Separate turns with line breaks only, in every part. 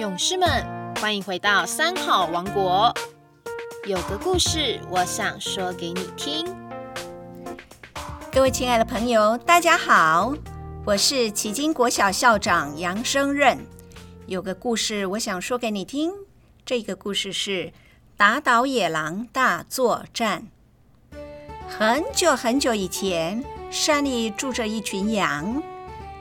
勇士们，欢迎回到三好王国。有个故事，我想说给你听。
各位亲爱的朋友，大家好，我是启金国小校长杨生任。有个故事，我想说给你听。这个故事是打倒野狼大作战。很久很久以前，山里住着一群羊。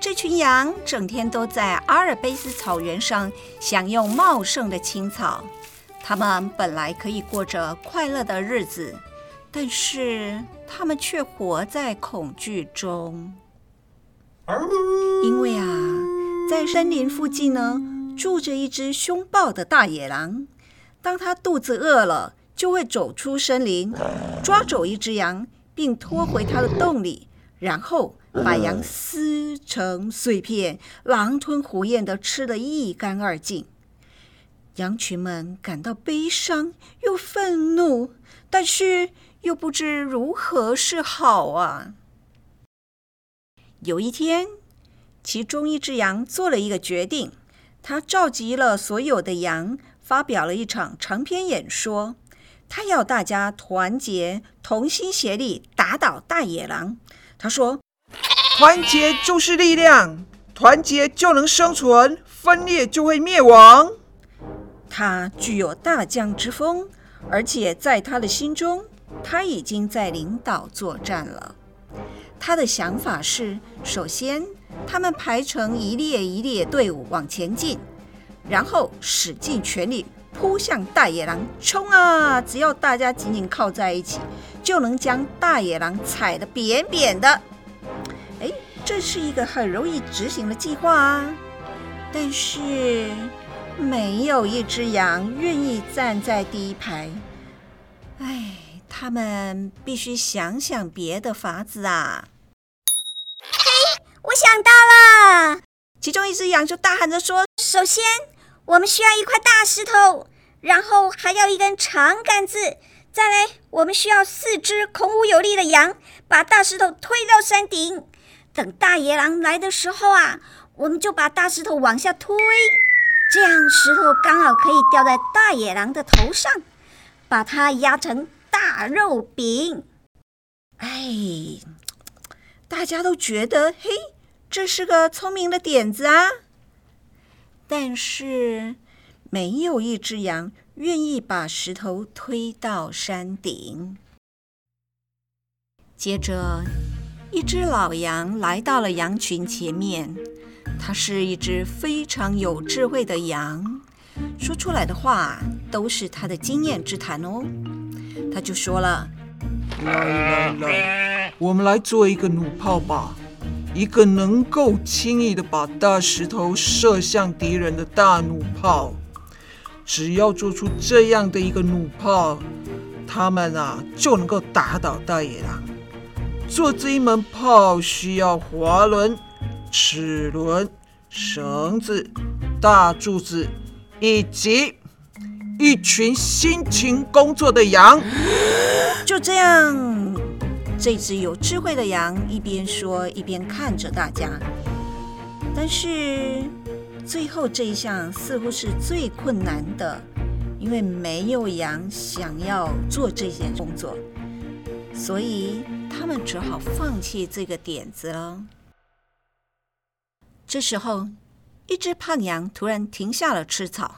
这群羊整天都在阿尔卑斯草原上享用茂盛的青草。它们本来可以过着快乐的日子，但是它们却活在恐惧中。因为啊，在森林附近呢，住着一只凶暴的大野狼。当它肚子饿了，就会走出森林，抓走一只羊，并拖回它的洞里，然后。把羊撕成碎片，狼吞虎咽的吃得一干二净。羊群们感到悲伤又愤怒，但是又不知如何是好啊。有一天，其中一只羊做了一个决定，他召集了所有的羊，发表了一场长篇演说。他要大家团结，同心协力，打倒大野狼。他说。
团结就是力量，团结就能生存，分裂就会灭亡。
他具有大将之风，而且在他的心中，他已经在领导作战了。他的想法是：首先，他们排成一列一列队伍往前进，然后使尽全力扑向大野狼，冲啊！只要大家紧紧靠在一起，就能将大野狼踩得扁扁的。这是一个很容易执行的计划啊！但是没有一只羊愿意站在第一排。哎，他们必须想想别的法子啊！
嘿，我想到了！
其中一只羊就大喊着说：“
首先，我们需要一块大石头，然后还要一根长杆子，再来，我们需要四只孔武有力的羊，把大石头推到山顶。”等大野狼来的时候啊，我们就把大石头往下推，这样石头刚好可以掉在大野狼的头上，把它压成大肉饼。
哎，大家都觉得嘿，这是个聪明的点子啊！但是没有一只羊愿意把石头推到山顶。接着。一只老羊来到了羊群前面，它是一只非常有智慧的羊，说出来的话都是它的经验之谈哦。他就说了：“
来来来，我们来做一个弩炮吧，一个能够轻易的把大石头射向敌人的大弩炮。只要做出这样的一个弩炮，他们啊就能够打倒大野狼。”做这一门炮需要滑轮、齿轮、绳子、大柱子，以及一群辛勤工作的羊。
就这样，这只有智慧的羊一边说一边看着大家。但是最后这一项似乎是最困难的，因为没有羊想要做这件工作，所以。他们只好放弃这个点子了。这时候，一只胖羊突然停下了吃草。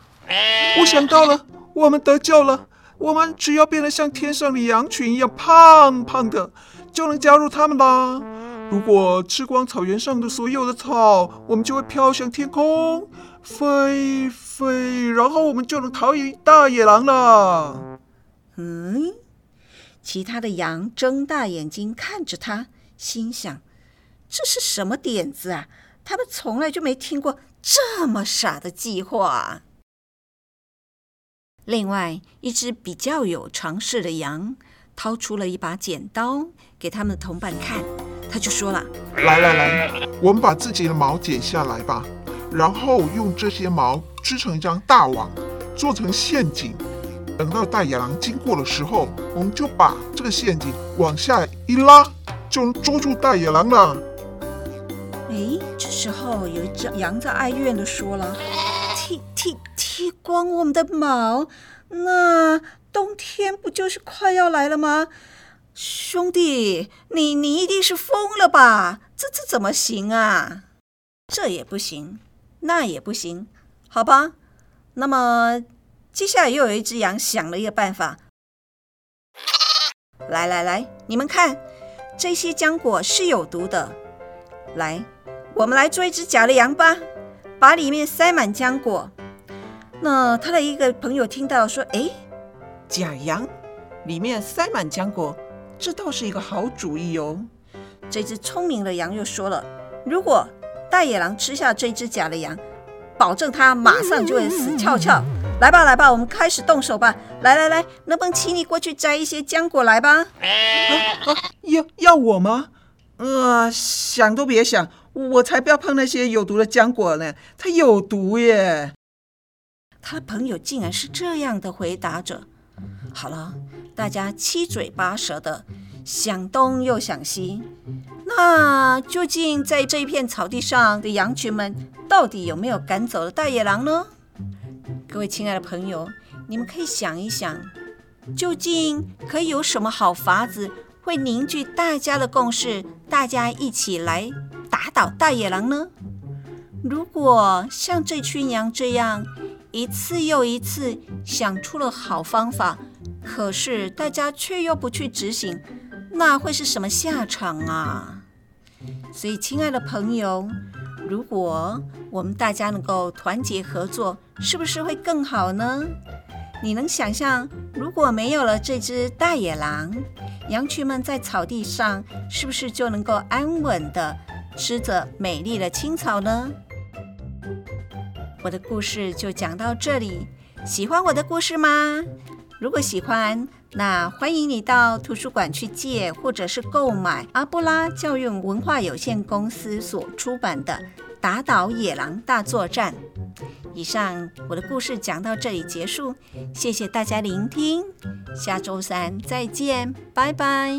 我想到了，我们得救了。我们只要变得像天上的羊群一样胖胖的，就能加入他们啦。如果吃光草原上的所有的草，我们就会飘向天空，飞飞，然后我们就能逃离大野狼了。
嗯。其他的羊睁大眼睛看着他，心想：“这是什么点子啊？他们从来就没听过这么傻的计划。”另外一只比较有常识的羊掏出了一把剪刀，给他们的同伴看。他就说了：“
来来来，我们把自己的毛剪下来吧，然后用这些毛织成一张大网，做成陷阱。”等到大野狼经过的时候，我们就把这个陷阱往下一拉，就能捉住大野狼了。
哎，这时候有一只羊在哀怨的说了：“剃剃剃光我们的毛，那冬天不就是快要来了吗？兄弟，你你一定是疯了吧？这这怎么行啊？这也不行，那也不行，好吧？那么接下来又有一只羊想了一个办法。来来来，你们看，这些浆果是有毒的。来，我们来做一只假的羊吧，把里面塞满浆果。那他的一个朋友听到说：“哎，
假羊里面塞满浆果，这倒是一个好主意哦。”
这只聪明的羊又说了：“如果大野狼吃下这只假的羊，保证它马上就会死翘翘。来吧，来吧，我们开始动手吧。来来来，能不能请你过去摘一些浆果来吧？
啊，要要我吗？呃，想都别想，我才不要碰那些有毒的浆果呢，它有毒耶。
他的朋友竟然是这样的回答着。好了，大家七嘴八舌的想东又想西。那究竟在这一片草地上的羊群们，到底有没有赶走了大野狼呢？各位亲爱的朋友，你们可以想一想，究竟可以有什么好法子会凝聚大家的共识，大家一起来打倒大野狼呢？如果像这群羊这样一次又一次想出了好方法，可是大家却又不去执行，那会是什么下场啊？所以，亲爱的朋友。如果我们大家能够团结合作，是不是会更好呢？你能想象，如果没有了这只大野狼，羊群们在草地上是不是就能够安稳的吃着美丽的青草呢？我的故事就讲到这里，喜欢我的故事吗？如果喜欢，那欢迎你到图书馆去借，或者是购买阿布拉教育文化有限公司所出版的《打倒野狼大作战》。以上我的故事讲到这里结束，谢谢大家聆听，下周三再见，拜拜。